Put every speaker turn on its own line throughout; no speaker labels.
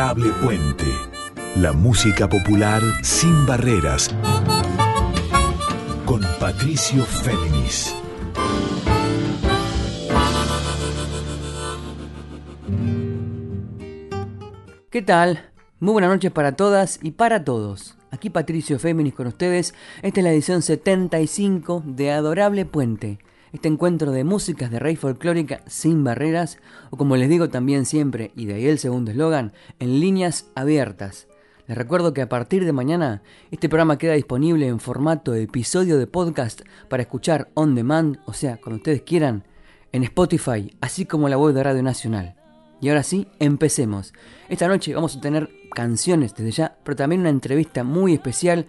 Adorable Puente. La música popular sin barreras. Con Patricio Féminis.
¿Qué tal? Muy buenas noches para todas y para todos. Aquí Patricio Féminis con ustedes. Esta es la edición 75 de Adorable Puente. Este encuentro de músicas de rey folclórica sin barreras, o como les digo también siempre, y de ahí el segundo eslogan, en líneas abiertas. Les recuerdo que a partir de mañana este programa queda disponible en formato de episodio de podcast para escuchar on demand, o sea, cuando ustedes quieran, en Spotify, así como la web de Radio Nacional. Y ahora sí, empecemos. Esta noche vamos a tener canciones desde ya, pero también una entrevista muy especial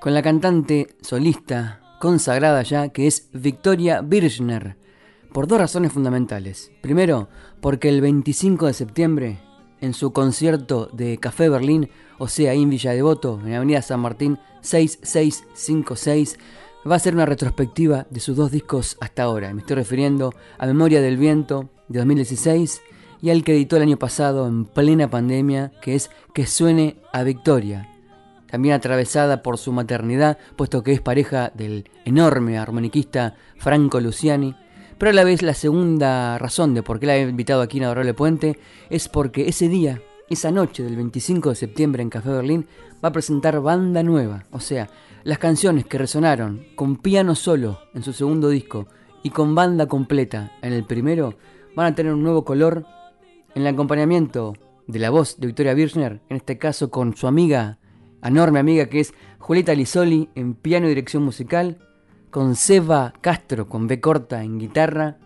con la cantante solista consagrada ya, que es Victoria Birchner, por dos razones fundamentales. Primero, porque el 25 de septiembre, en su concierto de Café Berlín, o sea, en Villa Devoto, en Avenida San Martín 6656, va a ser una retrospectiva de sus dos discos hasta ahora. Me estoy refiriendo a Memoria del Viento de 2016 y al que editó el año pasado en plena pandemia, que es Que suene a Victoria, también atravesada por su maternidad, puesto que es pareja del enorme armoniquista Franco Luciani. Pero a la vez la segunda razón de por qué la he invitado aquí en Adorable Puente es porque ese día, esa noche del 25 de septiembre en Café Berlín, va a presentar banda nueva, o sea, las canciones que resonaron con piano solo en su segundo disco y con banda completa en el primero, van a tener un nuevo color en el acompañamiento de la voz de Victoria Birchner, en este caso con su amiga, enorme amiga que es Julieta Lisoli en piano y dirección musical, con Seba Castro con B corta en guitarra,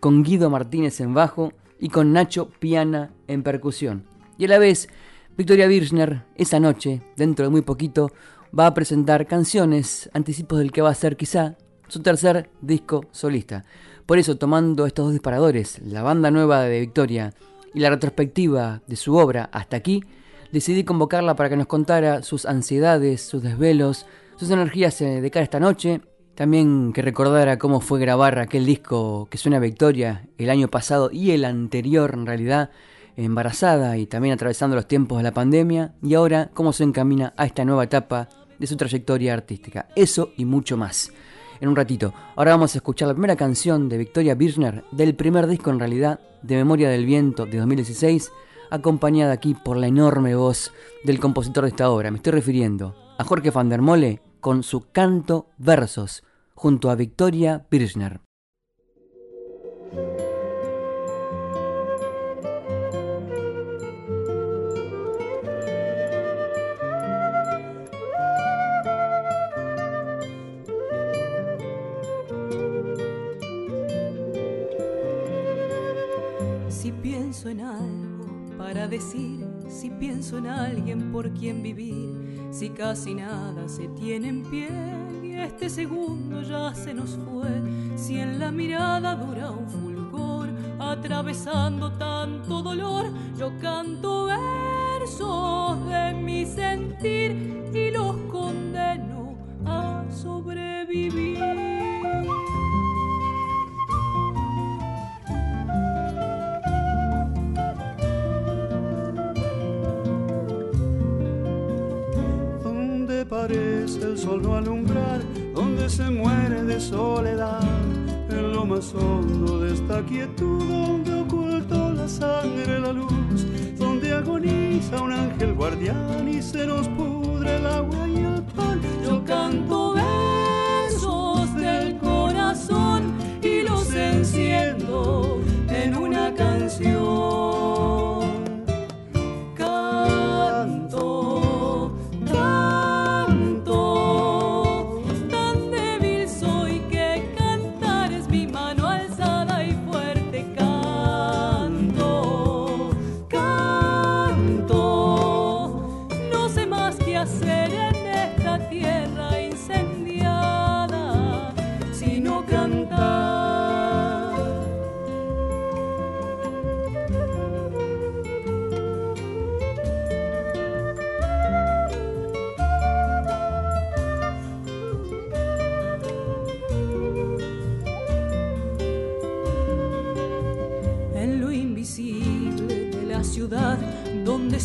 con Guido Martínez en bajo y con Nacho Piana en percusión. Y a la vez, Victoria Birchner, esa noche, dentro de muy poquito, va a presentar canciones, anticipos del que va a ser quizá su tercer disco solista. Por eso, tomando estos dos disparadores, la banda nueva de Victoria y la retrospectiva de su obra hasta aquí, decidí convocarla para que nos contara sus ansiedades, sus desvelos, sus energías eh, de cara a esta noche. También que recordara cómo fue grabar aquel disco que suena a Victoria el año pasado y el anterior en realidad, embarazada y también atravesando los tiempos de la pandemia, y ahora cómo se encamina a esta nueva etapa de su trayectoria artística. Eso y mucho más en un ratito. Ahora vamos a escuchar la primera canción de Victoria Birchner, del primer disco en realidad, de Memoria del Viento de 2016, acompañada aquí por la enorme voz del compositor de esta obra. Me estoy refiriendo a Jorge van der Mole con su canto versos, junto a Victoria Birchner.
Para decir, si pienso en alguien por quien vivir, si casi nada se tiene en pie y este segundo ya se nos fue, si en la mirada dura un fulgor, atravesando tanto dolor, yo canto versos de mi sentir y los condeno a sobrevivir.
El sol no alumbrar, donde se muere de soledad, en lo más hondo de esta quietud, donde ocultó la sangre la luz, donde agoniza un ángel guardián y se nos pudre el agua y el pan. Yo canto versos del corazón y los enciendo en una canción.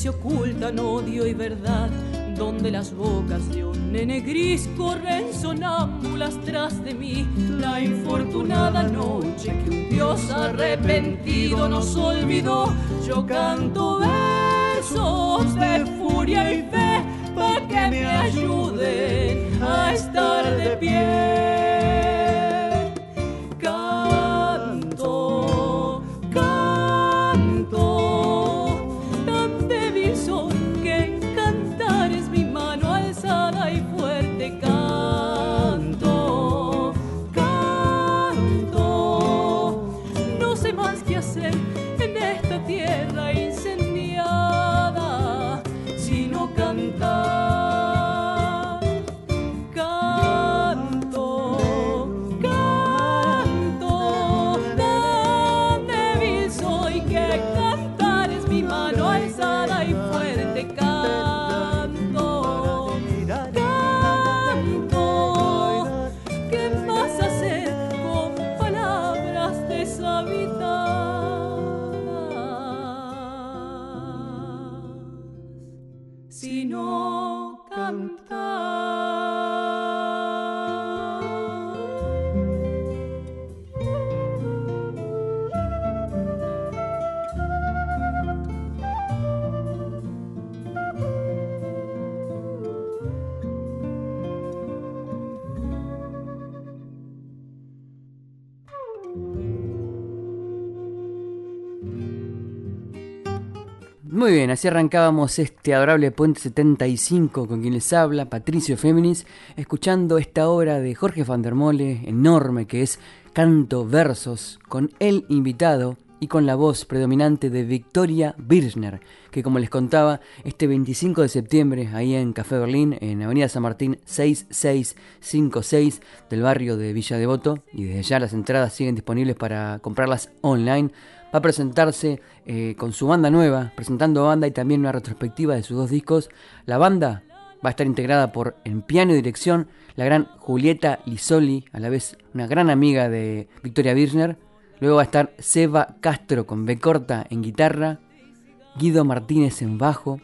Se ocultan odio y verdad, donde las bocas de un nene gris corren sonámbulas tras de mí. La infortunada noche que un Dios arrepentido nos olvidó, yo canto versos de furia y fe para que me ayuden a estar de pie.
Bien, así arrancábamos este adorable Puente 75 con quien les habla, Patricio Féminis, escuchando esta obra de Jorge van der Mole, enorme, que es Canto Versos, con el invitado y con la voz predominante de Victoria Birchner, que como les contaba, este 25 de septiembre, ahí en Café Berlín, en Avenida San Martín 6656 del barrio de Villa Devoto, y desde ya las entradas siguen disponibles para comprarlas online va a presentarse eh, con su banda nueva, presentando banda y también una retrospectiva de sus dos discos. La banda va a estar integrada por, en piano y dirección, la gran Julieta Lisoli, a la vez una gran amiga de Victoria Birchner. Luego va a estar Seba Castro con B corta en guitarra, Guido Martínez en bajo,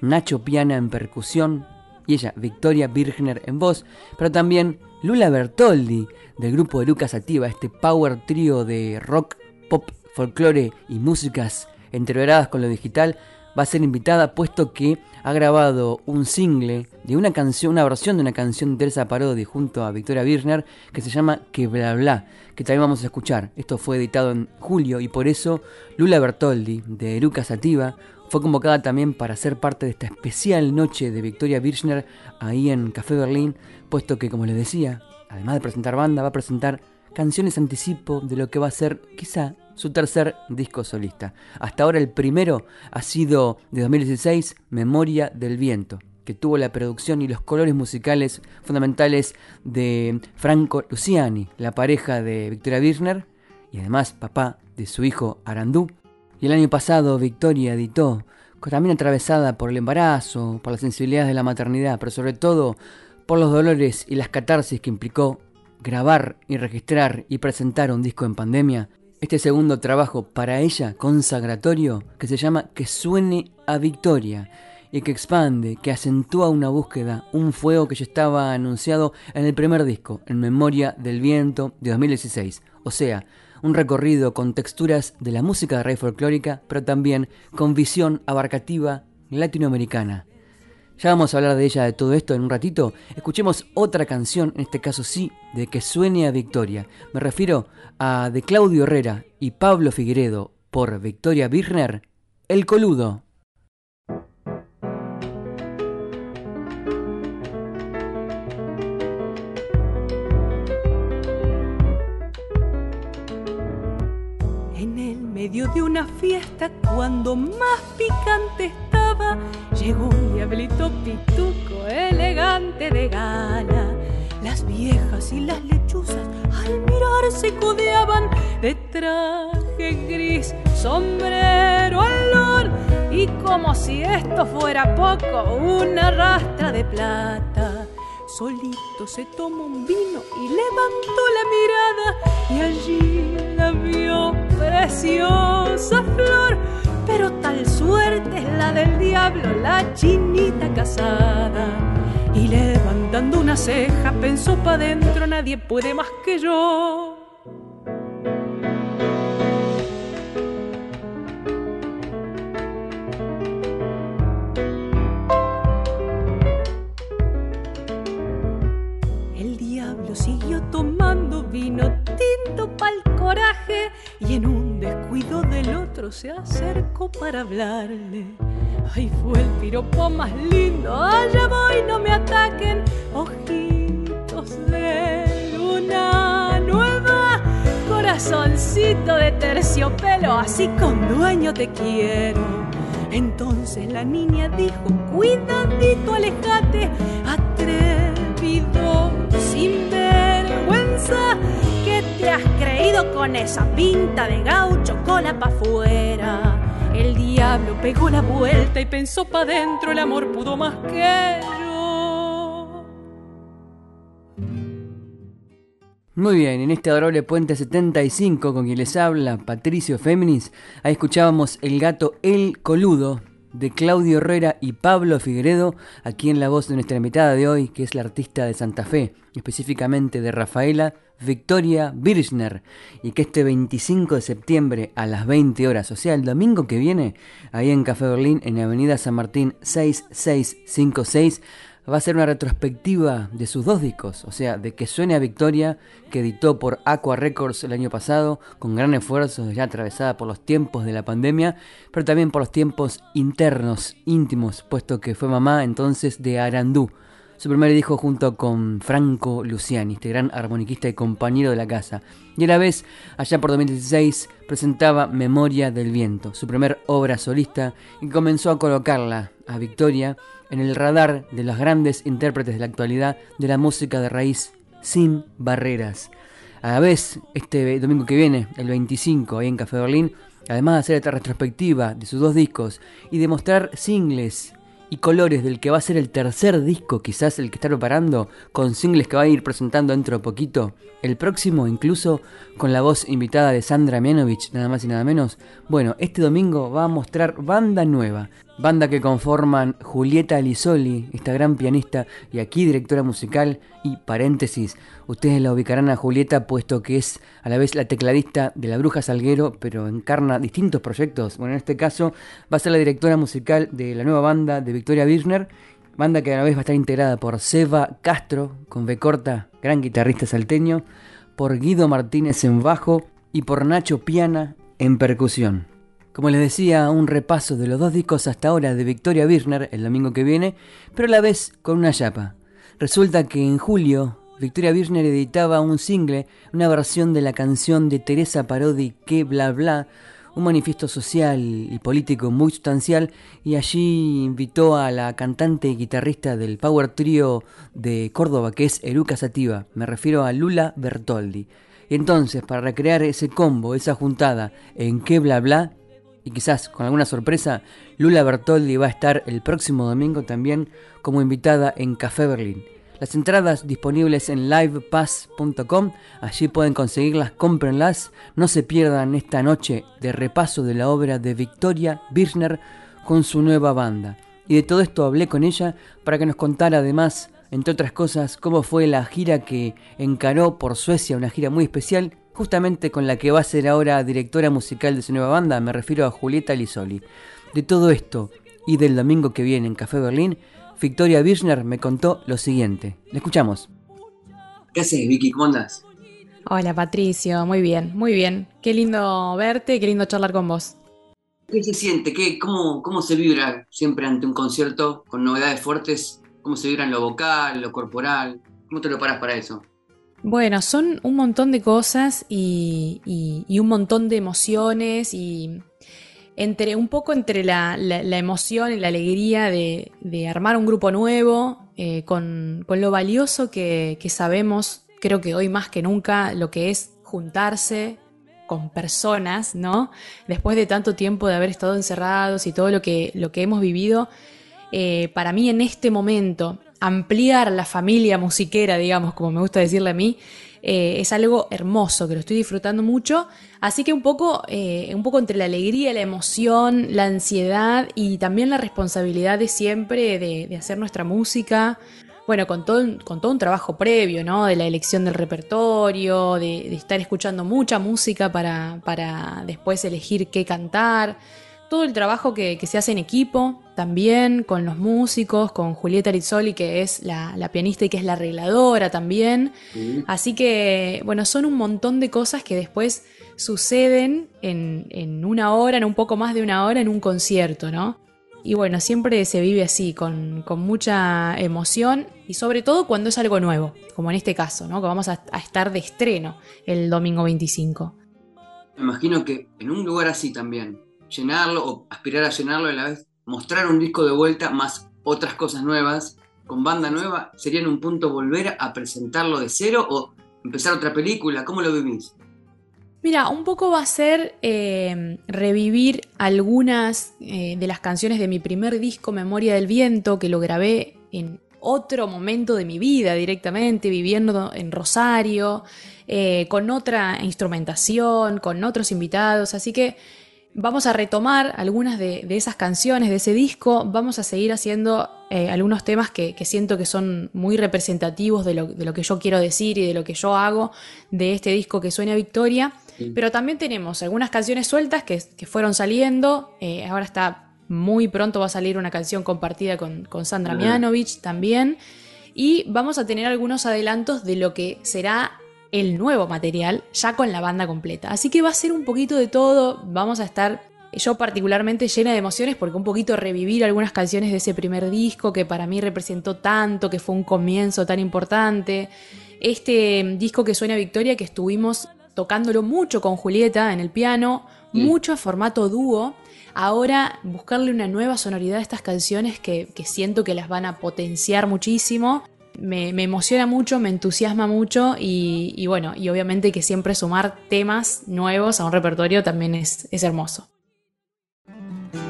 Nacho Piana en percusión y ella, Victoria Birchner en voz, pero también Lula Bertoldi del grupo de Lucas Ativa, este power trío de rock, pop folclore y músicas entreveradas con lo digital, va a ser invitada puesto que ha grabado un single de una canción, una versión de una canción de Teresa Parodi junto a Victoria Birchner que se llama Que bla bla, que también vamos a escuchar. Esto fue editado en julio y por eso Lula Bertoldi de Eruca Sativa fue convocada también para ser parte de esta especial noche de Victoria Birchner ahí en Café Berlín, puesto que como les decía, además de presentar banda, va a presentar canciones anticipo de lo que va a ser quizá su tercer disco solista. Hasta ahora el primero ha sido de 2016, Memoria del Viento, que tuvo la producción y los colores musicales fundamentales de Franco Luciani, la pareja de Victoria Birchner y además papá de su hijo Arandú. Y el año pasado Victoria editó, también atravesada por el embarazo, por las sensibilidades de la maternidad, pero sobre todo por los dolores y las catarsis que implicó grabar y registrar y presentar un disco en pandemia, este segundo trabajo para ella consagratorio que se llama Que suene a victoria y que expande, que acentúa una búsqueda, un fuego que ya estaba anunciado en el primer disco, en Memoria del Viento de 2016. O sea, un recorrido con texturas de la música de raíz folclórica, pero también con visión abarcativa latinoamericana. Ya vamos a hablar de ella, de todo esto en un ratito. Escuchemos otra canción, en este caso sí, de que suene a Victoria. Me refiero a de Claudio Herrera y Pablo Figueredo por Victoria Birner, El Coludo.
En el medio de una fiesta, cuando más picante llegó un diablito pituco, elegante de gala. Las viejas y las lechuzas al mirar se codeaban de traje gris, sombrero olor y como si esto fuera poco, una rastra de plata. Solito se tomó un vino y levantó la mirada y allí la vio preciosa flor pero tal suerte es la del diablo, la chinita casada. Y levantando una ceja pensó pa' dentro, nadie puede más que yo. El diablo siguió tomando vino tinto pa'l descuido del otro se acercó para hablarle. Ay, fue el piropo más lindo, allá voy, no me ataquen, ojitos de luna nueva, corazoncito de terciopelo, así con dueño te quiero. Entonces la niña dijo, cuidadito, alejate, atrevido, te has creído con esa pinta de gaucho, cola pa' afuera. El diablo pegó la vuelta y pensó pa' dentro, el amor pudo más que yo.
Muy bien, en este adorable Puente 75 con quien les habla Patricio Féminis, ahí escuchábamos El gato El Coludo de Claudio Herrera y Pablo Figueredo, aquí en la voz de nuestra invitada de hoy, que es la artista de Santa Fe, específicamente de Rafaela Victoria Birchner, y que este 25 de septiembre a las 20 horas, o sea, el domingo que viene, ahí en Café Berlín, en Avenida San Martín 6656, va a ser una retrospectiva de sus dos discos, o sea, de Que suene a Victoria, que editó por Aqua Records el año pasado, con gran esfuerzo, ya atravesada por los tiempos de la pandemia, pero también por los tiempos internos, íntimos, puesto que fue mamá entonces de Arandú, su primer disco junto con Franco Luciani, este gran armoniquista y compañero de la casa. Y a la vez, allá por 2016, presentaba Memoria del Viento, su primer obra solista, y comenzó a colocarla, a Victoria, en el radar de los grandes intérpretes de la actualidad de la música de raíz sin barreras. A la vez, este domingo que viene, el 25, ahí en Café Berlín, además de hacer esta retrospectiva de sus dos discos y de mostrar singles y colores del que va a ser el tercer disco, quizás el que está preparando, con singles que va a ir presentando dentro de poquito, el próximo incluso con la voz invitada de Sandra Mianovich, nada más y nada menos. Bueno, este domingo va a mostrar banda nueva, banda que conforman Julieta Lisoli, esta gran pianista y aquí directora musical, y paréntesis, ustedes la ubicarán a Julieta puesto que es a la vez la tecladista de La Bruja Salguero, pero encarna distintos proyectos. Bueno, en este caso va a ser la directora musical de la nueva banda de Victoria Birchner, banda que a la vez va a estar integrada por Seba Castro, con B corta, gran guitarrista salteño, por Guido Martínez en bajo y por Nacho Piana en percusión. Como les decía, un repaso de los dos discos hasta ahora de Victoria Birchner el domingo que viene, pero a la vez con una chapa. Resulta que en julio Victoria Birchner editaba un single, una versión de la canción de Teresa Parodi Que Bla Bla, un manifiesto social y político muy sustancial, y allí invitó a la cantante y guitarrista del Power Trio de Córdoba, que es Eruca Sativa, me refiero a Lula Bertoldi. Y entonces, para recrear ese combo, esa juntada en Que Bla Bla, y quizás con alguna sorpresa, Lula Bertoldi va a estar el próximo domingo también como invitada en Café Berlín. Las entradas disponibles en livepass.com, allí pueden conseguirlas, cómprenlas, no se pierdan esta noche de repaso de la obra de Victoria Birchner con su nueva banda. Y de todo esto hablé con ella para que nos contara además, entre otras cosas, cómo fue la gira que encaró por Suecia, una gira muy especial, justamente con la que va a ser ahora directora musical de su nueva banda, me refiero a Julieta Lisoli. De todo esto y del domingo que viene en Café Berlín, Victoria Birchner me contó lo siguiente. Le escuchamos. ¿Qué haces, Vicky? ¿Cómo andas?
Hola, Patricio. Muy bien, muy bien. Qué lindo verte, qué lindo charlar con vos.
¿Qué se siente? ¿Qué, cómo, ¿Cómo se vibra siempre ante un concierto con novedades fuertes? ¿Cómo se vibra en lo vocal, lo corporal? ¿Cómo te lo paras para eso?
Bueno, son un montón de cosas y, un montón de emociones y entre un poco entre la, emoción y la alegría de, de, armar un grupo nuevo, eh, con, con, lo valioso que, que sabemos, creo que hoy más que nunca, lo que es juntarse con personas, ¿no? Después de tanto tiempo de haber estado encerrados y todo lo que, lo que hemos vivido, eh, para mí en este momento, ampliar la familia musiquera, digamos, como me gusta decirle a mí, eh, es algo hermoso, que lo estoy disfrutando mucho. Así que un poco, eh, un poco entre la alegría, la emoción, la ansiedad y también la responsabilidad de siempre de, hacer nuestra música. Bueno, con todo, con todo un trabajo previo, ¿no? De la elección del repertorio, de, estar escuchando mucha música para, para después elegir qué cantar todo el trabajo que, se hace en equipo, también con los músicos, con Julieta Rizzoli, que es la, pianista y que es la arregladora también. Así que, bueno, son un montón de cosas que después suceden en, una hora, en un poco más de una hora, en un concierto, ¿no? Y bueno, siempre se vive así, con, mucha emoción y sobre todo cuando es algo nuevo, como en este caso, ¿no? Que vamos a, a estar de estreno el domingo 25.
Me imagino que en un lugar así también, llenarlo o aspirar a llenarlo a la vez mostrar un disco de vuelta más otras cosas nuevas con banda nueva, ¿sería en un punto volver a presentarlo de cero o empezar otra película? ¿Cómo lo vivís?
Mira, un poco va a ser eh, revivir algunas eh, de las canciones de mi primer disco, Memoria del Viento, que lo grabé en otro momento de mi vida directamente, viviendo en Rosario, eh, con otra instrumentación, con otros invitados. Así que Vamos a retomar algunas de, esas canciones de ese disco, vamos a seguir haciendo eh, algunos temas que, siento que son muy representativos de lo, que yo quiero decir y de lo que yo hago de este disco que suena Victoria, pero también tenemos algunas canciones sueltas que, fueron saliendo, eh, ahora está muy pronto va a salir una canción compartida con, Sandra Mianovich también, y vamos a tener algunos adelantos de lo que será el nuevo material ya con la banda completa. Así que va a ser un poquito de todo, vamos a estar yo particularmente llena de emociones porque un poquito revivir algunas canciones de ese primer disco que para mí representó tanto, que fue un comienzo tan importante. Este disco que suena Victoria que estuvimos tocándolo mucho con Julieta en el piano, mucho en formato dúo. Ahora buscarle una nueva sonoridad a estas canciones que, que siento que las van a potenciar muchísimo me, emociona mucho, me entusiasma mucho y, bueno, y obviamente que siempre sumar temas nuevos a un repertorio también es, es hermoso.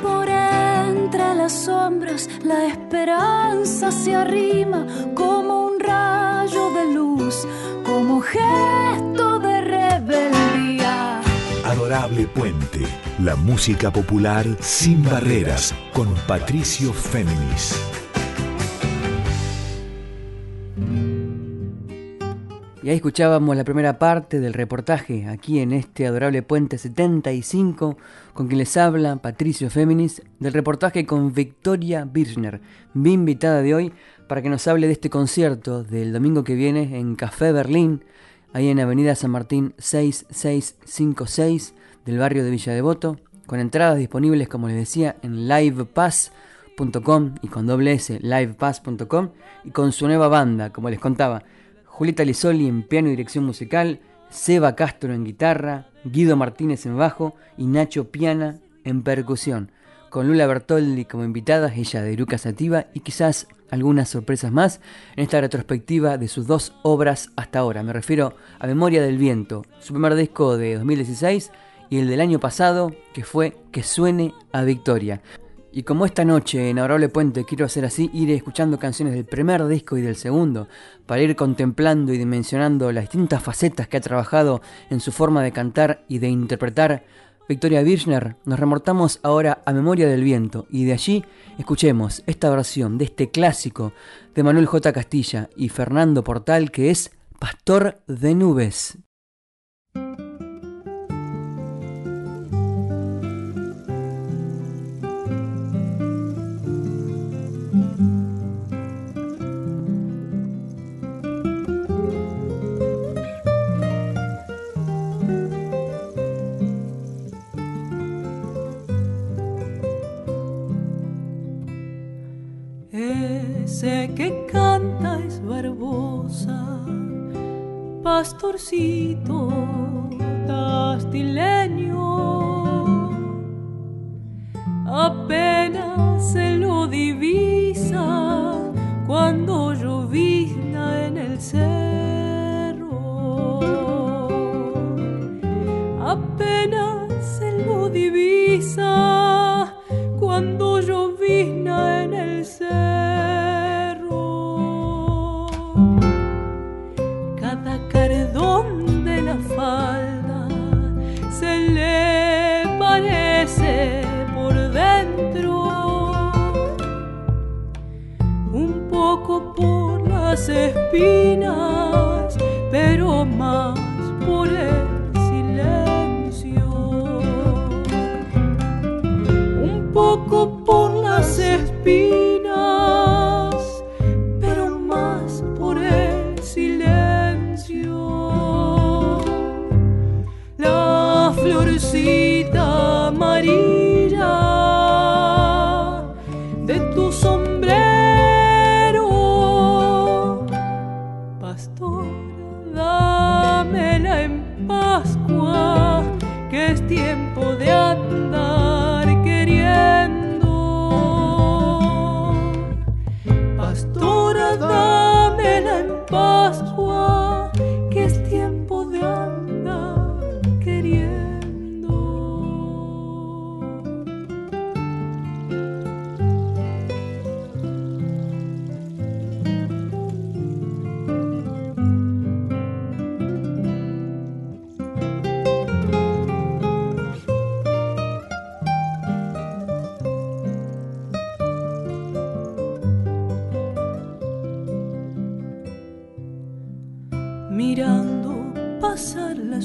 Por entre las sombras la esperanza se arrima como un rayo de luz, como gesto de rebeldía.
Adorable Puente, la música popular sin barreras con Patricio Féminis.
Y ahí escuchábamos la primera parte del reportaje aquí en este adorable Puente 75 con quien les habla Patricio Féminis del reportaje con Victoria Birchner, mi invitada de hoy para que nos hable de este concierto del domingo que viene en Café Berlín, ahí en Avenida San Martín 6656 del barrio de Villa Devoto, con entradas disponibles como les decía en livepass.com y con doble S livepass.com y con su nueva banda, como les contaba Julieta Lisoli en piano y dirección musical, Seba Castro en guitarra, Guido Martínez en bajo y Nacho Piana en percusión, con Lula Bertoldi como invitada, ella de Iruka Sativa y quizás algunas sorpresas más en esta retrospectiva de sus dos obras hasta ahora. Me refiero a Memoria del Viento, su primer disco de 2016 y el del año pasado, que fue Que suene a Victoria. Y como esta noche en Adorable Puente quiero hacer así, iré escuchando canciones del primer disco y del segundo, para ir contemplando y dimensionando las distintas facetas que ha trabajado en su forma de cantar y de interpretar Victoria Birchner, nos remortamos ahora a Memoria del Viento y de allí escuchemos esta versión de este clásico de Manuel J. Castilla y Fernando Portal que es Pastor de Nubes.
Sé que canta es barbosa, pastorcito. Espinas,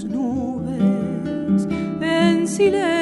las nubes. En silencio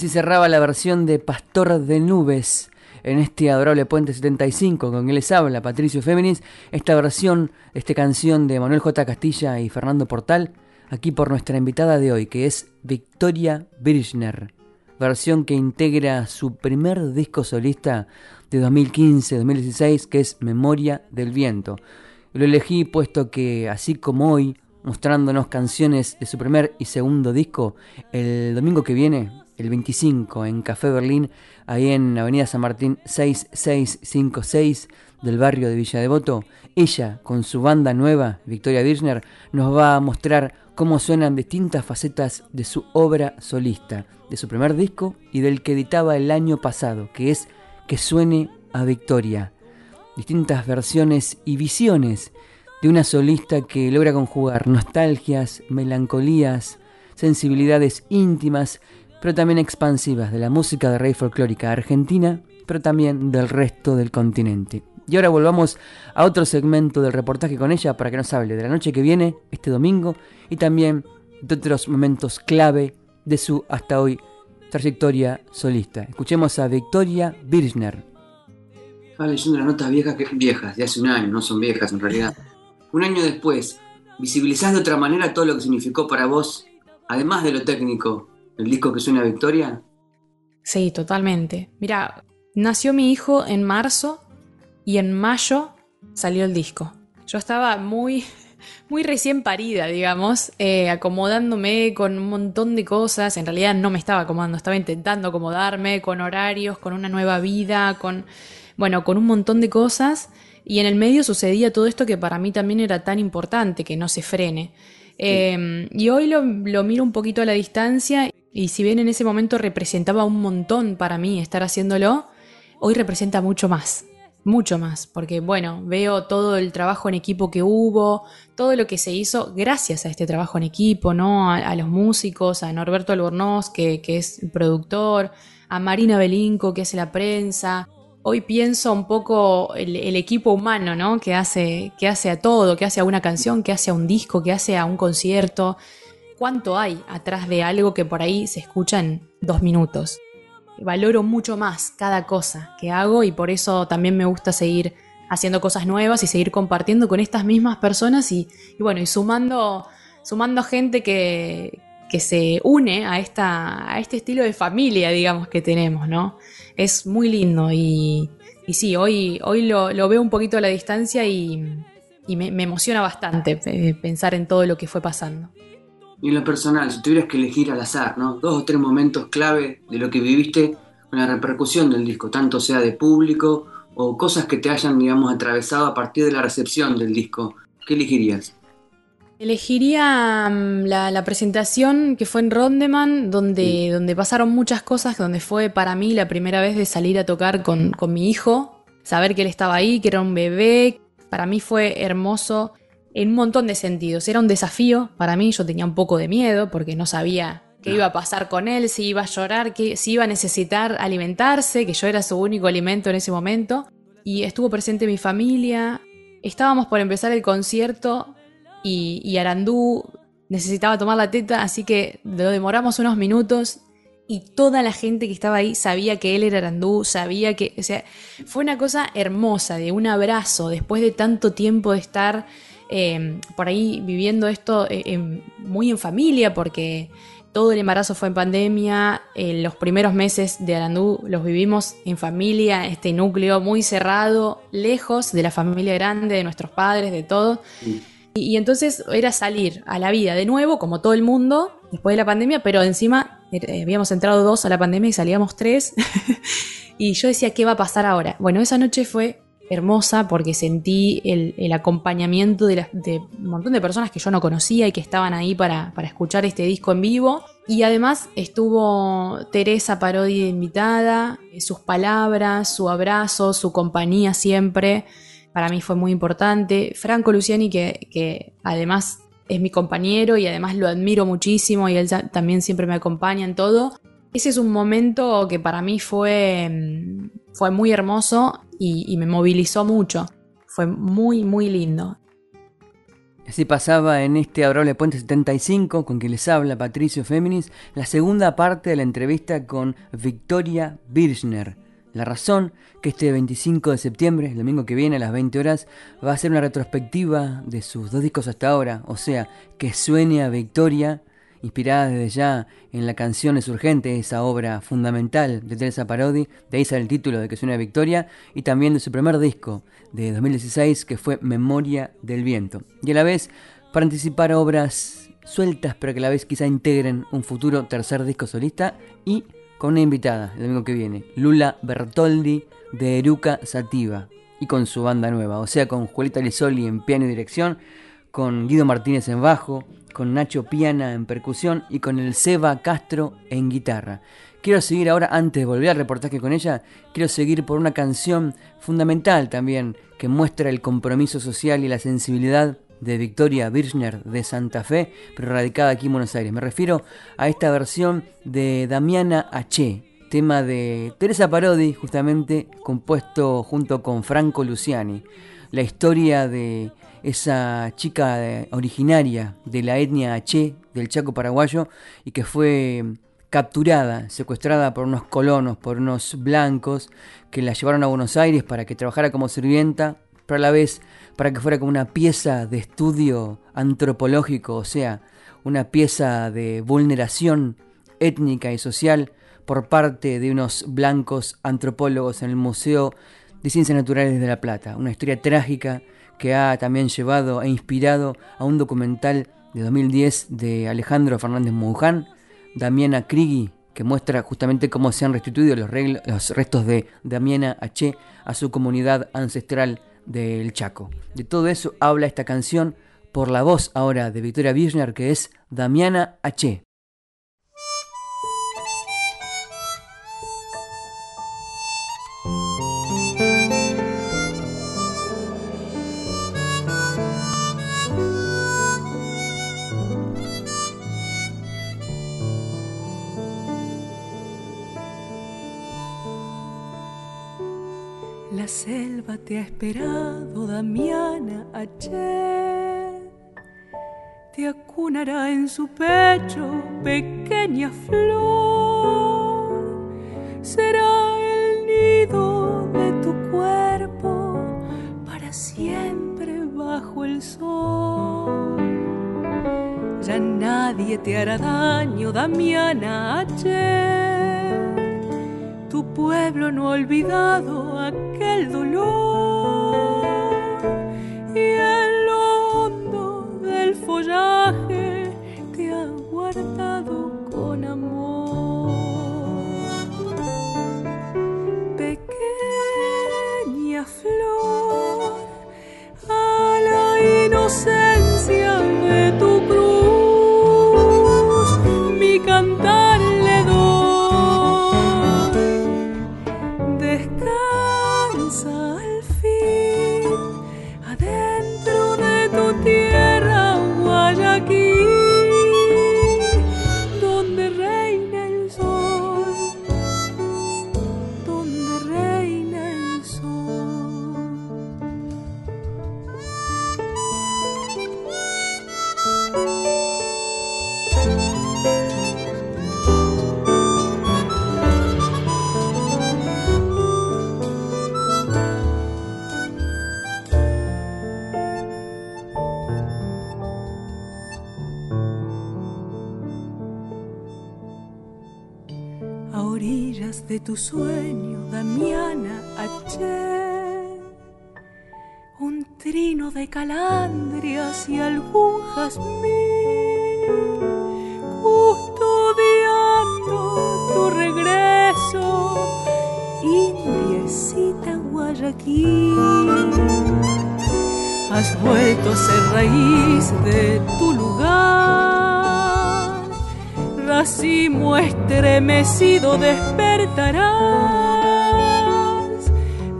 así cerraba la versión de Pastor de Nubes en este adorable Puente 75 con que les habla Patricio Féminis. Esta versión, esta canción de Manuel J. Castilla y Fernando Portal, aquí por nuestra invitada de hoy, que es Victoria Birchner. Versión que integra su primer disco solista de 2015-2016, que es Memoria del Viento. Lo elegí puesto que, así como hoy, mostrándonos canciones de su primer y segundo disco, el domingo que viene, el 25, en Café Berlín, ahí en Avenida San Martín 6656 del barrio de Villa Devoto, ella, con su banda nueva, Victoria Birchner, nos va a mostrar cómo suenan distintas facetas de su obra solista, de su primer disco y del que editaba el año pasado, que es Que suene a Victoria. Distintas versiones y visiones de una solista que logra conjugar nostalgias, melancolías, sensibilidades íntimas, pero también expansivas de la música de rey folclórica argentina, pero también del resto del continente. Y ahora volvamos a otro segmento del reportaje con ella para que nos hable de la noche que viene, este domingo, y también de otros momentos clave de su hasta hoy trayectoria solista. Escuchemos a Victoria Birchner.
Estaba leyendo las notas viejas, viejas, de hace un año, no son viejas en realidad. Un año después, visibilizás de otra manera todo lo que significó para vos, además de lo técnico, el disco que suena a Victoria.
Sí, totalmente. Mira, nació mi hijo en marzo y en mayo salió el disco. Yo estaba muy, muy recién parida, digamos, eh, acomodándome con un montón de cosas. En realidad no me estaba acomodando, estaba intentando acomodarme con horarios, con una nueva vida, con, bueno, con un montón de cosas. Y en el medio sucedía todo esto que para mí también era tan importante, que no se frene. Em, y hoy lo, lo miro un poquito a la distancia y si bien en ese momento representaba un montón para mí estar haciéndolo, hoy representa mucho más mucho más, porque bueno, veo todo el trabajo en equipo que hubo, todo lo que se hizo gracias a este trabajo en equipo, ¿no? A, los músicos, a Norberto Albornoz, que, que, es el productor, a Marina Belinco, que hace la prensa. Hoy pienso un poco el, el, equipo humano, ¿no? Que hace, que hace a todo, que hace a una canción, que hace a un disco, que hace a un concierto. ¿Cuánto hay atrás de algo que por ahí se escucha en dos minutos? valoro mucho más cada cosa que hago y por eso también me gusta seguir haciendo cosas nuevas y seguir compartiendo con estas mismas personas y, bueno, y sumando, sumando gente que, que se une a, esta, a este estilo de familia, digamos, que tenemos, ¿no? Es muy lindo y, y sí, hoy, hoy lo, veo un poquito a la distancia y, me, emociona bastante eh, pensar en todo lo que fue pasando.
Y en lo personal, si tuvieras que elegir al azar, ¿no? Dos o tres momentos clave de lo que viviste con la repercusión del disco, tanto sea de público o cosas que te hayan, digamos, atravesado a partir de la recepción del disco, ¿qué elegirías?
Elegiría um, la, la, presentación que fue en Rondeman, donde, sí. donde pasaron muchas cosas, donde fue para mí la primera vez de salir a tocar con, con mi hijo, saber que él estaba ahí, que era un bebé, para mí fue hermoso en un montón de sentidos. Era un desafío para mí, yo tenía un poco de miedo porque no sabía qué iba a pasar con él, si iba a llorar, que, si iba a necesitar alimentarse, que yo era su único alimento en ese momento. Y estuvo presente mi familia. Estábamos por empezar el concierto y, y Arandú necesitaba tomar la teta, así que lo demoramos unos minutos y toda la gente que estaba ahí sabía que él era Arandú, sabía que, o sea, fue una cosa hermosa, de un abrazo, después de tanto tiempo de estar eh, por ahí viviendo esto eh, muy en familia, porque todo el embarazo fue en pandemia, eh, los primeros meses de Arandú los vivimos en familia, este núcleo muy cerrado, lejos de la familia grande, de nuestros padres, de todo. Sí. Y, y, entonces era salir a la vida de nuevo, como todo el mundo, después de la pandemia, pero encima eh, habíamos entrado dos a la pandemia y salíamos tres. y yo decía, ¿qué va a pasar ahora? Bueno, esa noche fue hermosa porque sentí el, acompañamiento de, un montón de personas que yo no conocía y que estaban ahí para, escuchar este disco en vivo. Y además estuvo Teresa Parodi invitada, sus palabras, su abrazo, su compañía siempre. Para mí fue muy importante. Franco Luciani, que, que además es mi compañero y además lo admiro muchísimo y él también siempre me acompaña en todo. Ese es un momento que para mí fue, fue muy hermoso y, me movilizó mucho. Fue muy, muy lindo.
Así pasaba en este Adorable Puente 75, con quien les habla Patricio Féminis, la segunda parte de la entrevista con Victoria Birchner. La razón que este 25 de septiembre, el domingo que viene a las 20 horas, va a ser una retrospectiva de sus dos discos hasta ahora, o sea, que suene a Victoria inspirada desde ya en la canción Es Urgente, esa obra fundamental de Teresa Parodi, de ahí sale el título de Que suena Victoria, y también de su primer disco de 2016 que fue Memoria del Viento. Y a la vez para anticipar obras sueltas pero que a la vez quizá integren un futuro tercer disco solista y con una invitada el domingo que viene, Lula Bertoldi de Eruca Sativa y con su banda nueva, o sea con Julieta Lisoli en piano y dirección, con Guido Martínez en bajo, con Nacho Piana en percusión y con el Seba Castro en guitarra. Quiero seguir ahora, antes de volver al reportaje con ella, quiero seguir por una canción fundamental también que muestra el compromiso social y la sensibilidad de Victoria Birchner de Santa Fe, pero radicada aquí en Buenos Aires. Me refiero a esta versión de Damiana H., tema de Teresa Parodi, justamente compuesto junto con Franco Luciani. La historia de esa chica originaria de la etnia H del Chaco paraguayo y que fue capturada, secuestrada por unos colonos, por unos blancos que la llevaron a Buenos Aires para que trabajara como sirvienta, pero a la vez para que fuera como una pieza de estudio antropológico, o sea, una pieza de vulneración étnica y social por parte de unos blancos antropólogos en el Museo de Ciencias Naturales de La Plata. Una historia trágica que ha también llevado e inspirado a un documental de 2010 de Alejandro Fernández Mouján, Damiana Krigi, que muestra justamente cómo se han restituido los, restos de Damiana H a su comunidad ancestral del Chaco. De todo eso habla esta canción por la voz ahora de Victoria Birchner que es Damiana H.
selva te ha esperado, Damiana H. Te acunará en su pecho, pequeña flor. Será el nido de tu cuerpo para siempre bajo el sol. Ya nadie te hará daño, Damiana H tu pueblo no olvidado la de tu sueño, Damiana H. Un trino de calandrias y algún jazmín, custodiando tu regreso, indiecita Guayaquil. Has vuelto a ser raíz de tu lugar racimo estremecido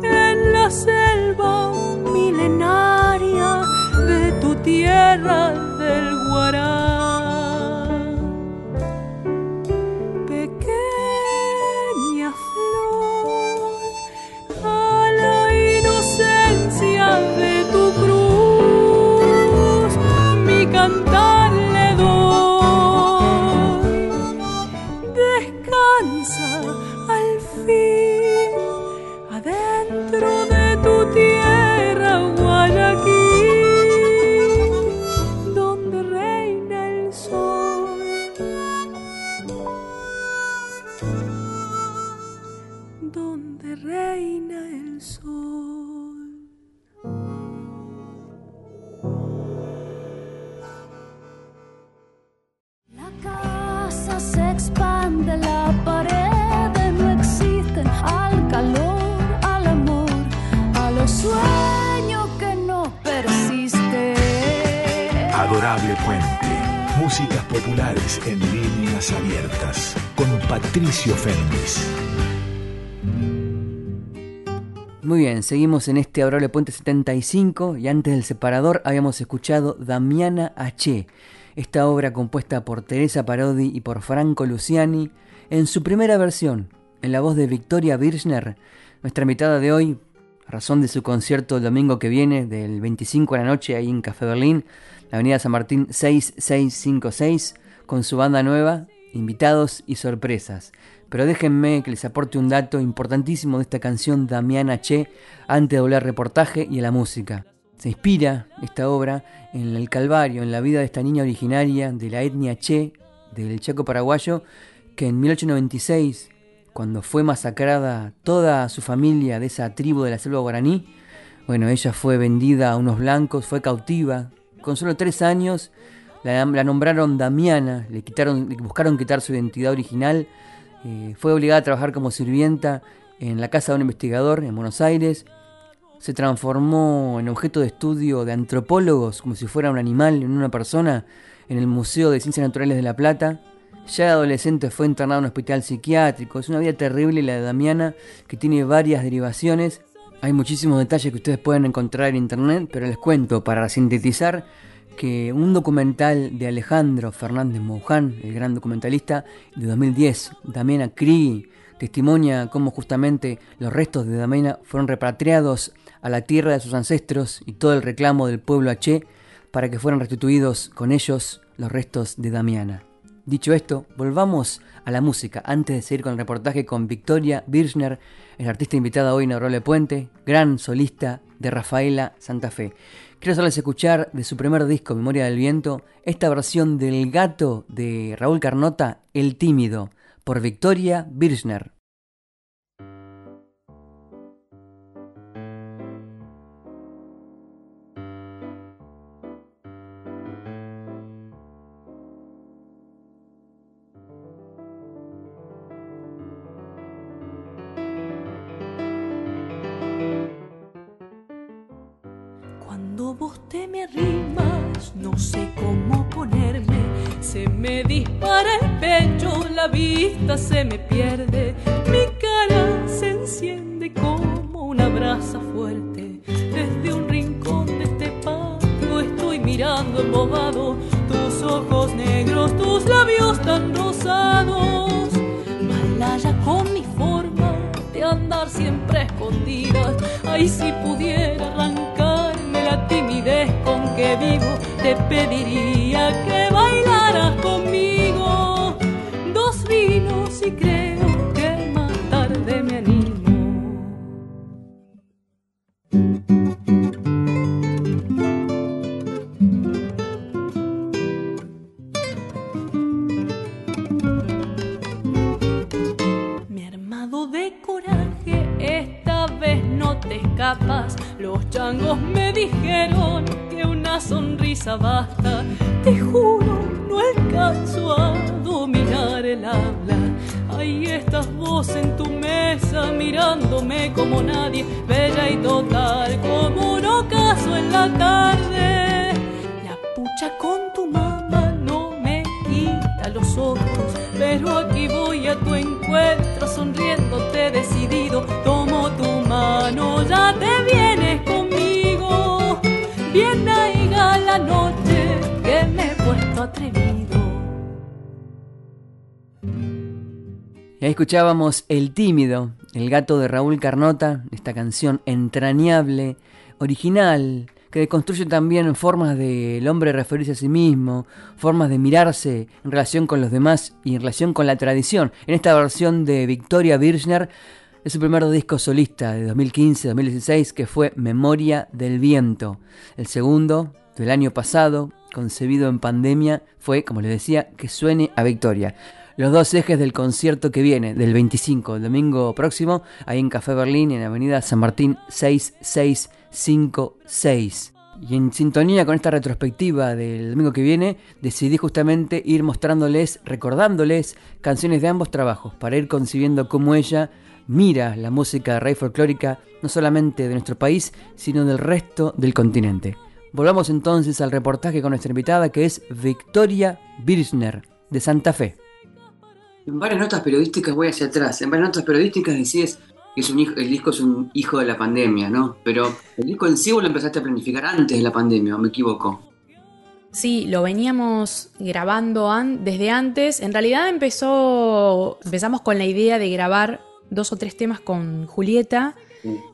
en la selva milenaria de tu tierra
Puente. Músicas populares en líneas abiertas. Con Patricio Fernández.
Muy bien, seguimos en este Adorable Puente 75 y antes del separador habíamos escuchado Damiana H. Esta obra compuesta por Teresa Parodi y por Franco Luciani en su primera versión, en la voz de Victoria Birchner, nuestra invitada de hoy, a razón de su concierto el domingo que viene, del 25 a la noche, ahí en Café Berlín, la Avenida San Martín 6656, con su banda nueva, invitados y sorpresas. Pero déjenme que les aporte un dato importantísimo de esta canción Damiana Che antes de doblar reportaje y a la música. Se inspira esta obra en el Calvario, en la vida de esta niña originaria de la etnia Che del Chaco paraguayo, que en 1896, cuando fue masacrada toda su familia de esa tribu de la selva guaraní, bueno, ella fue vendida a unos blancos, fue cautiva, con solo tres años la, nombraron Damiana, le, quitaron, le buscaron quitar su identidad original, eh, fue obligada a trabajar como sirvienta en la casa de un investigador en Buenos Aires, se transformó en objeto de estudio de antropólogos como si fuera un animal en una persona en el Museo de Ciencias Naturales de La Plata. Ya adolescente fue internado en un hospital psiquiátrico. Es una vida terrible la de Damiana que tiene varias derivaciones. Hay muchísimos detalles que ustedes pueden encontrar en internet, pero les cuento para sintetizar que un documental de Alejandro Fernández Mouján, el gran documentalista de 2010, Damiana Cree, testimonia cómo justamente los restos de Damiana fueron repatriados a la tierra de sus ancestros y todo el reclamo del pueblo H para que fueran restituidos con ellos los restos de Damiana. Dicho esto, volvamos a la música antes de seguir con el reportaje con Victoria Birchner, el artista invitada hoy en Role Puente, gran solista de Rafaela Santa Fe. Quiero hacerles escuchar de su primer disco, Memoria del Viento, esta versión del gato de Raúl Carnota, El Tímido, por Victoria Birchner.
Se me pierde, te escapas. Los changos me dijeron una sonrisa basta. Te juro, no alcanzo a dominar el habla. Ahí estás vos en tu mesa mirándome como nadie, bella y total, como un ocaso en la tarde. La pucha con tu mamá no me quita los ojos, pero aquí voy a tu encuentro sonriéndote decidido. Tomo tu ya te vienes conmigo. Bien la noche que me he puesto atrevido.
Y ahí escuchábamos El Tímido, el gato de Raúl Carnota, esta canción entrañable, original, que construye también formas del hombre referirse a sí mismo, formas de mirarse en relación con los demás y en relación con la tradición. En esta versión de Victoria Birchner, es su primer disco solista de 2015-2016 que fue Memoria del Viento. El segundo, del año pasado, concebido en pandemia, fue, como les decía, que suene a Victoria. Los dos ejes del concierto que viene, del 25, el domingo próximo, ahí en Café Berlín, en Avenida San Martín 6656. Y en sintonía con esta retrospectiva del domingo que viene, decidí justamente ir mostrándoles, recordándoles canciones de ambos trabajos, para ir concibiendo cómo ella mira la música de rey folclórica, no solamente de nuestro país, sino del resto del continente. Volvamos entonces al reportaje con nuestra invitada que es Victoria Birchner, de Santa Fe.
En varias notas periodísticas voy hacia atrás. En varias notas periodísticas decís que es un hijo, el disco es un hijo de la pandemia, ¿no? Pero el disco en sí vos lo empezaste a planificar antes de la pandemia, ¿o me equivoco?
Sí, lo veníamos grabando desde antes. En realidad empezó, empezamos con la idea de grabar dos o tres temas con Julieta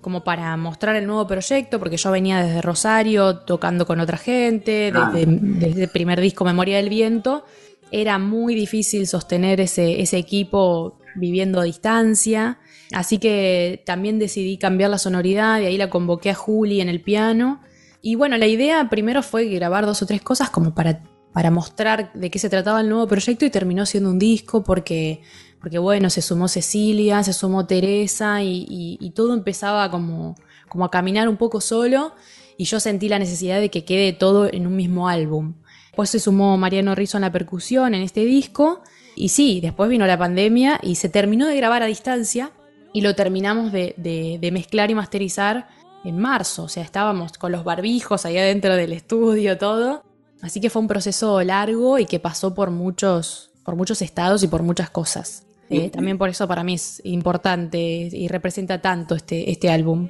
como para mostrar el nuevo proyecto, porque yo venía desde Rosario tocando con otra gente, ah. desde, el primer disco Memoria del Viento. Era muy difícil sostener ese, ese equipo viviendo a distancia. Así que también decidí cambiar la sonoridad y ahí la convoqué a Juli en el piano. Y bueno, la idea primero fue grabar dos o tres cosas como para, para mostrar de qué se trataba el nuevo proyecto y terminó siendo un disco porque porque bueno, se sumó Cecilia, se sumó Teresa y, todo empezaba como, como a caminar un poco solo y yo sentí la necesidad de que quede todo en un mismo álbum. Después se sumó Mariano Rizzo en la percusión en este disco y sí, después vino la pandemia y se terminó de grabar a distancia y lo terminamos de, de mezclar y masterizar en marzo, o sea, estábamos con los barbijos ahí adentro del estudio, todo. Así que fue un proceso largo y que pasó por muchos, por muchos estados y por muchas cosas. Eh, también por eso para mí es importante y representa tanto este, este álbum.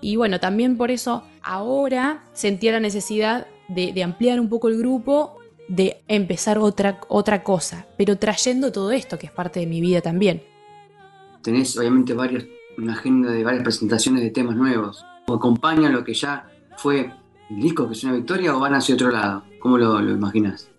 Y bueno, también por eso ahora sentía la necesidad de, ampliar un poco el grupo, de empezar otra, otra cosa, pero trayendo todo esto que es parte de mi vida también.
Tenés obviamente varios, una agenda de varias presentaciones de temas nuevos. ¿O acompaña lo que ya fue el disco, que es una victoria, o van hacia otro lado? ¿Cómo lo, lo imaginas?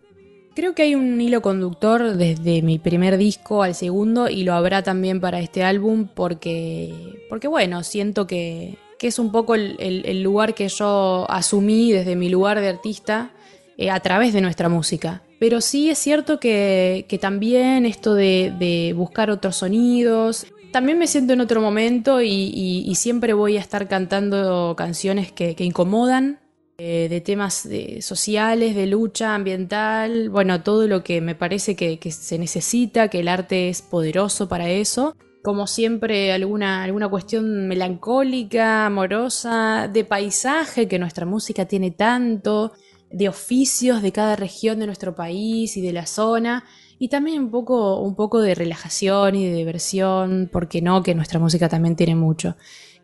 Creo que hay un hilo conductor desde mi primer disco al segundo y lo habrá también para este álbum porque, porque bueno, siento que, que es un poco el, lugar que yo asumí desde mi lugar de artista eh, a través de nuestra música. Pero sí es cierto que, también esto de, buscar otros sonidos, también me siento en otro momento y, siempre voy a estar cantando canciones que, incomodan, eh, de temas sociales, de lucha ambiental, bueno, todo lo que me parece que se necesita, que el arte es poderoso para eso. Como siempre, alguna, alguna cuestión melancólica, amorosa, de paisaje que nuestra música tiene tanto, de oficios de cada región de nuestro país y de la zona, y también un poco, un poco de relajación y de diversión, porque no, que nuestra música también tiene mucho.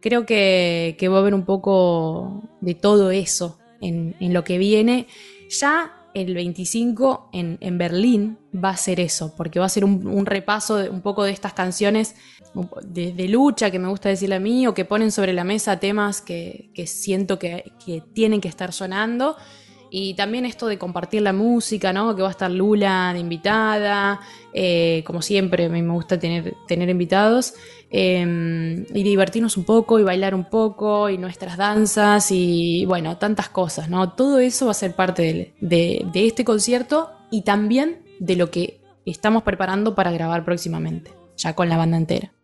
Creo que, que va a haber un poco de todo eso en, lo que viene. Ya el 25 en, Berlín va a ser eso, porque va a ser un, repaso de, un poco de estas canciones de, lucha que me gusta decirle a mí o que ponen sobre la mesa temas que, siento que, tienen que estar sonando y también esto de compartir la música, ¿no? Que va a estar Lula de invitada, eh, como siempre, me gusta tener, tener invitados, em, y divertirnos un poco y bailar un poco y nuestras danzas y bueno, tantas cosas, ¿no? Todo eso va a ser parte de este concierto y también de lo que estamos preparando para grabar próximamente, ya con la banda entera.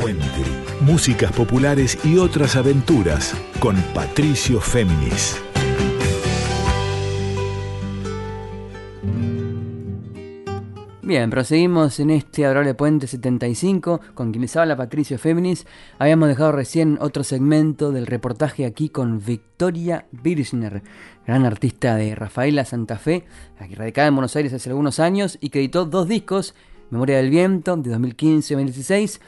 Puente. Músicas populares y otras aventuras con Patricio Féminis.
Bien, proseguimos en este Adorable Puente 75 con quienes habla Patricio Féminis. Habíamos dejado recién otro segmento del reportaje aquí con Victoria Birchner, gran artista de Rafaela Santa Fe, aquí radicada en Buenos Aires hace algunos años y que editó dos discos, Memoria del Viento de 2015-2016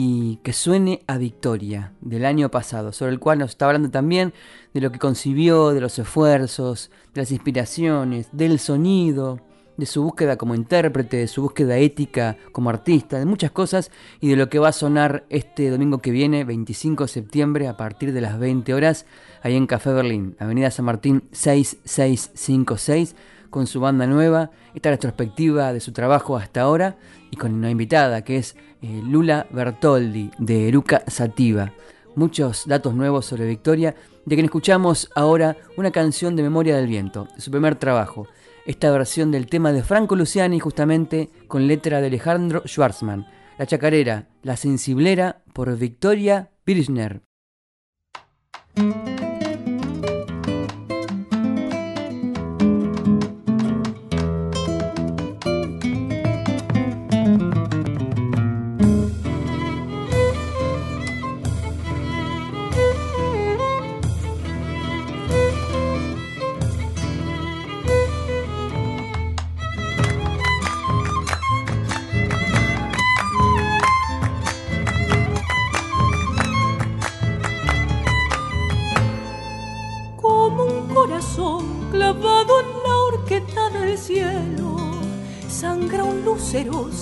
y que suene a Victoria del año pasado, sobre el cual nos está hablando también de lo que concibió, de los esfuerzos, de las inspiraciones, del sonido, de su búsqueda como intérprete, de su búsqueda ética como artista, de muchas cosas y de lo que va a sonar este domingo que viene, 25 de septiembre, a partir de las 20 horas, ahí en Café Berlín, Avenida San Martín 6656 con su banda nueva, esta retrospectiva de su trabajo hasta ahora y con una invitada que es eh, Lula Bertoldi de Eruca Sativa. Muchos datos nuevos sobre Victoria, de quien escuchamos ahora una canción de Memoria del Viento, su primer trabajo. Esta versión del tema de Franco Luciani, justamente con letra de Alejandro Schwarzman. La chacarera, la sensiblera, por Victoria Birchner.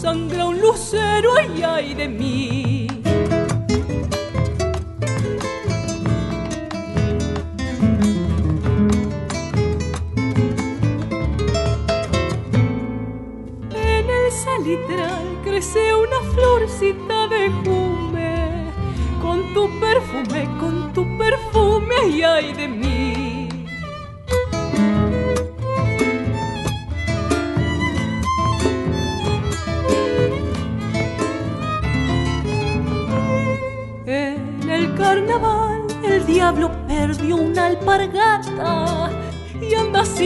Sangra un lucero, ay, ay de mí. En el salitral crece una florcita de jume, con tu perfume, con tu perfume, ay, ay de mí.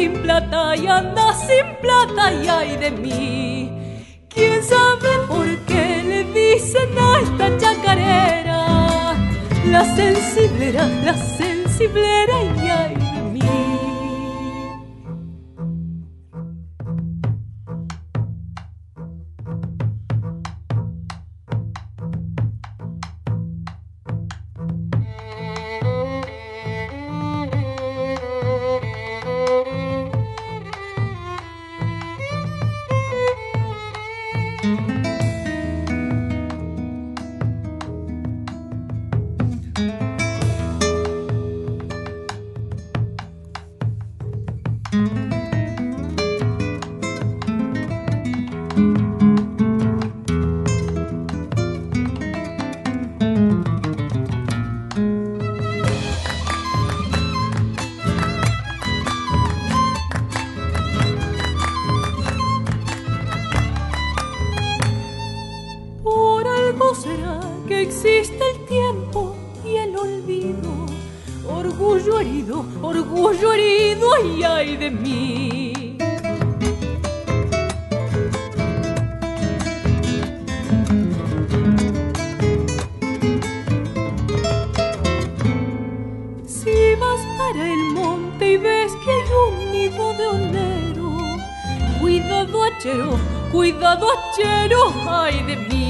Sin plata y anda sin plata y ay de mí. ¿Quién sabe por qué le dicen a esta chacarera? La sensiblera, la sensiblera y tiempo será que existe el tiempo y el olvido? Orgullo herido, orgullo herido, ay, ay de mí.
Si vas para el monte
y ves que hay un nido de onero, cuidado, achero, cuidado, achero, ay de mí.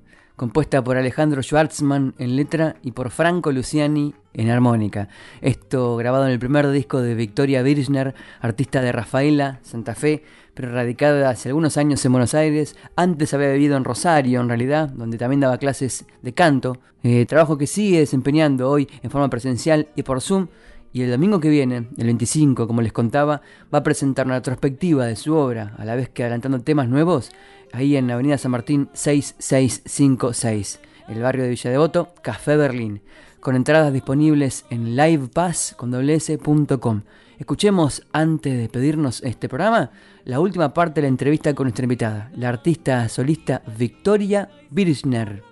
compuesta por Alejandro Schwartzman en letra y por Franco Luciani en armónica. Esto grabado en el primer disco de Victoria Birchner, artista de Rafaela, Santa Fe, pero radicada hace algunos años en Buenos Aires. Antes había vivido en Rosario, en realidad, donde también daba clases de canto. Eh, trabajo que sigue desempeñando hoy en forma presencial y por Zoom y el domingo que viene, el 25, como les contaba, va a presentar una retrospectiva de su obra, a la vez que adelantando temas nuevos, ahí en Avenida San Martín 6656, el barrio de Villa Devoto, Café Berlín, con entradas disponibles en livepass.com. Escuchemos, antes de pedirnos este programa, la última parte de la entrevista con nuestra invitada, la artista solista Victoria Birchner.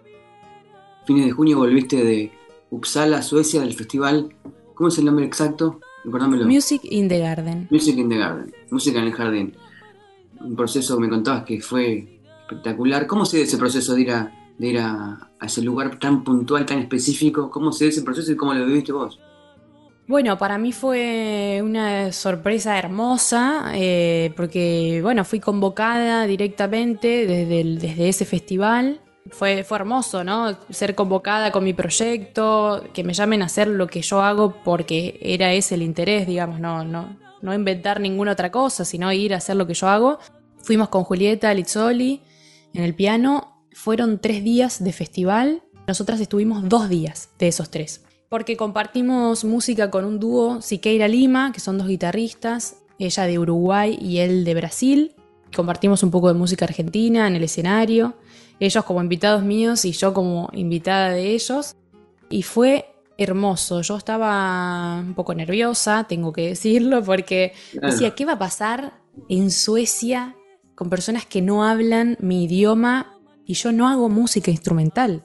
Fines de junio volviste de Uppsala, Suecia, del festival ¿Cómo es el nombre exacto?
Music in the Garden.
Music in the Garden. Música en el jardín. Un proceso que me contabas que fue espectacular. ¿Cómo se dio ese proceso de ir a, ese lugar tan puntual, tan específico? ¿Cómo se dio ese proceso y cómo lo viviste vos?
Bueno, para mí fue una sorpresa hermosa, eh, porque bueno, fui convocada directamente desde, desde ese festival fue, fue hermoso, ¿no? Ser convocada con mi proyecto, que me llamen a hacer lo que yo hago porque era ese el interés, digamos, no, no, no inventar ninguna otra cosa, sino ir a hacer lo que yo hago. Fuimos con Julieta Lizzoli en el piano, fueron tres días de festival, nosotras estuvimos dos días de esos tres, porque compartimos música con un dúo, Siqueira Lima, que son dos guitarristas, ella de Uruguay y él de Brasil, compartimos un poco de música argentina en el escenario. Ellos como invitados míos y yo como invitada de ellos. Y fue hermoso. Yo estaba un poco nerviosa, tengo que decirlo, porque decía, ¿qué va a pasar en Suecia con personas que no hablan mi idioma y yo no hago música instrumental?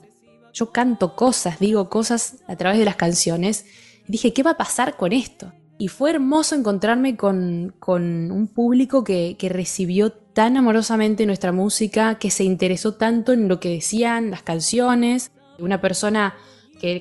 Yo canto cosas, digo cosas a través de las canciones. Y dije, ¿qué va a pasar con esto? Y fue hermoso encontrarme con, un público que, recibió tan amorosamente nuestra música, que se interesó tanto en lo que decían las canciones. Una persona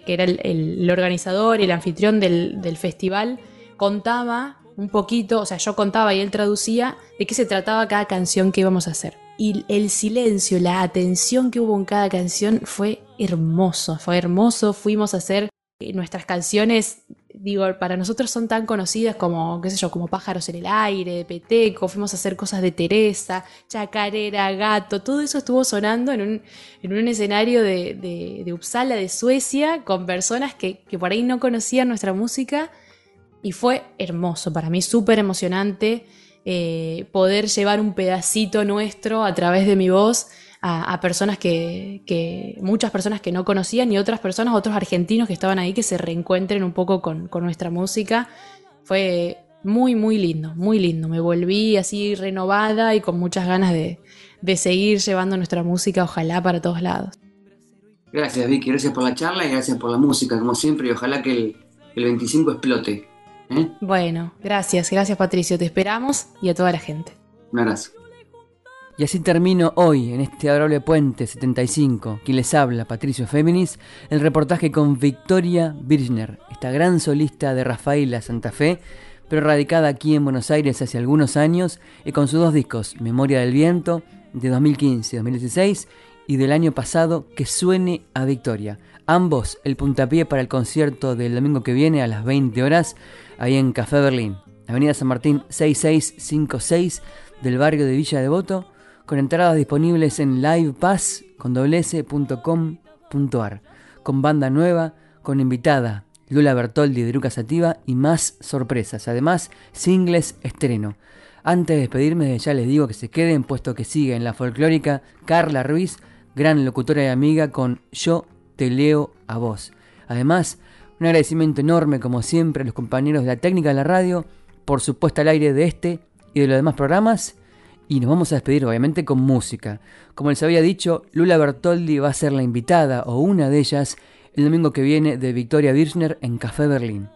que, era el, organizador y el anfitrión del, del festival contaba un poquito, o sea, yo contaba y él traducía de qué se trataba cada canción que íbamos a hacer. Y el silencio, la atención que hubo en cada canción fue hermoso, fue hermoso. Fuimos a hacer nuestras canciones digo, para nosotros son tan conocidas como, qué sé yo, como Pájaros en el Aire, Peteco, fuimos a hacer cosas de Teresa, Chacarera, Gato, todo eso estuvo sonando en un, en un escenario de, de, de, Uppsala, de Suecia, con personas que, que por ahí no conocían nuestra música y fue hermoso, para mí súper emocionante eh, poder llevar un pedacito nuestro a través de mi voz a, personas que, muchas personas que no conocían y otras personas, otros argentinos que estaban ahí que se reencuentren un poco con, nuestra música. Fue muy, muy lindo, muy lindo. Me volví así renovada y con muchas ganas de, seguir llevando nuestra música, ojalá para todos lados.
Gracias Vicky, gracias por la charla y gracias por la música, como siempre, y ojalá que el, el 25 explote.
¿eh? Bueno, gracias, gracias Patricio, te esperamos y a toda la gente.
Un abrazo.
Y así termino hoy, en este adorable puente 75, quien les habla, Patricio Féminis, el reportaje con Victoria Birchner, esta gran solista de Rafaela Santa Fe, pero radicada aquí en Buenos Aires hace algunos años y con sus dos discos, Memoria del Viento, de 2015-2016, y del año pasado, Que suene a Victoria. Ambos el puntapié para el concierto del domingo que viene a las 20 horas, ahí en Café Berlín, Avenida San Martín 6656 del barrio de Villa Devoto, con entradas disponibles en livepass.com.ar, con banda nueva, con invitada Lula Bertoldi de Luca Sativa y más sorpresas, además singles estreno. Antes de despedirme ya les digo que se queden puesto que sigue en la folclórica Carla Ruiz, gran locutora y amiga con Yo te leo a vos. Además, un agradecimiento enorme como siempre a los compañeros de la técnica de la radio por su puesta al aire de este y de los demás programas y nos vamos a despedir obviamente con música. Como les había dicho, Lula Bertoldi va a ser la invitada o una de ellas el domingo que viene de Victoria Birchner en Café Berlín.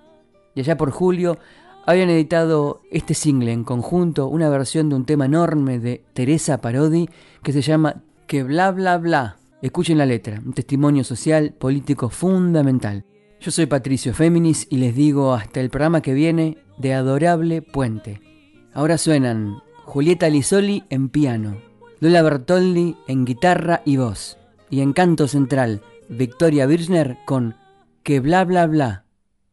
Y allá por julio habían editado este single en conjunto, una versión de un tema enorme de Teresa Parodi que se llama Que bla bla bla. Escuchen la letra, un testimonio social, político fundamental. Yo soy Patricio Féminis y les digo hasta el programa que viene de Adorable Puente. Ahora suenan Julieta Lisoli en piano, Lola Bertoldi en guitarra y voz, y en canto central, Victoria Birchner con Que bla bla bla.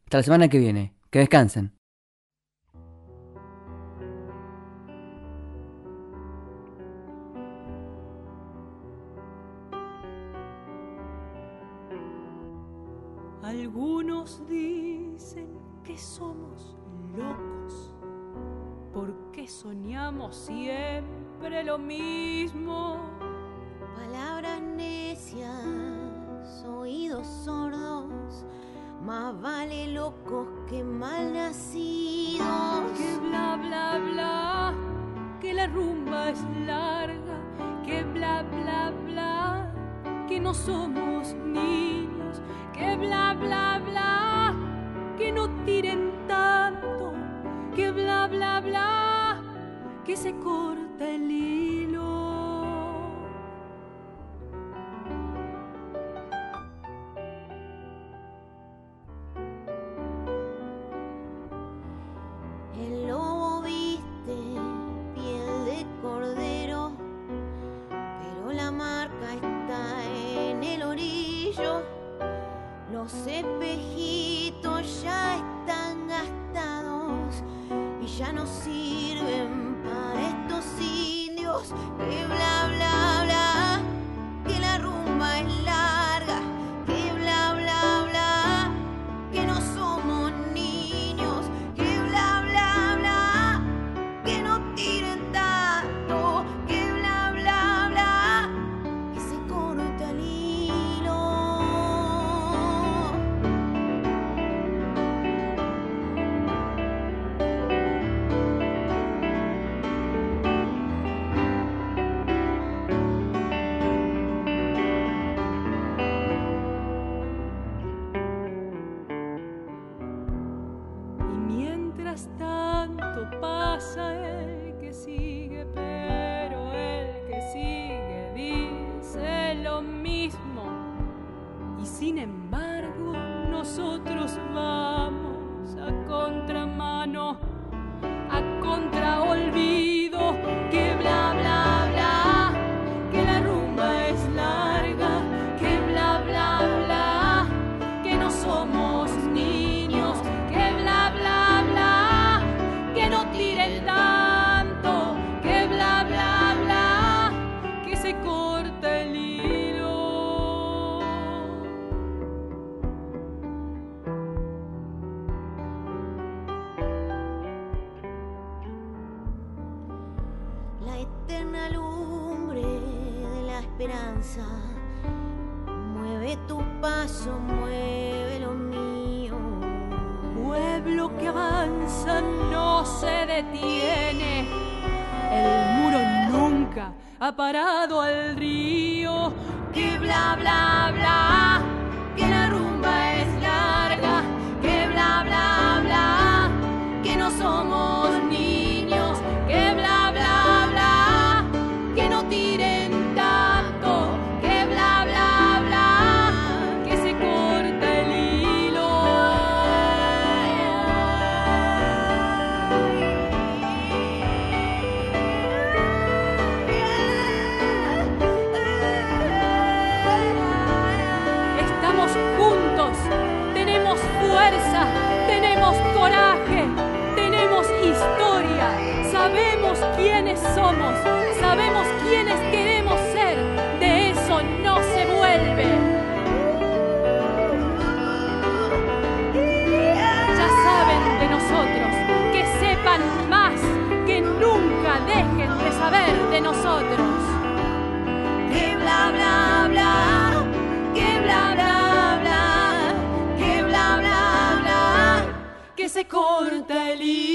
Hasta la semana que viene. Que descansen.
Siempre lo mismo.
Palabras necias, oídos sordos, más vale locos que mal nacidos.
Que bla bla bla, que la rumba es larga, que bla bla bla, que no somos niños, que bla bla bla, que no tiren tanto, que bla bla bla que se corta el
Mueve tu paso, mueve lo mío.
Pueblo que avanza no se detiene. El muro nunca ha parado al río.
Que bla bla bla,
nosotros.
Que bla bla bla, que bla bla bla, que bla bla bla.
Que se corta el hilo.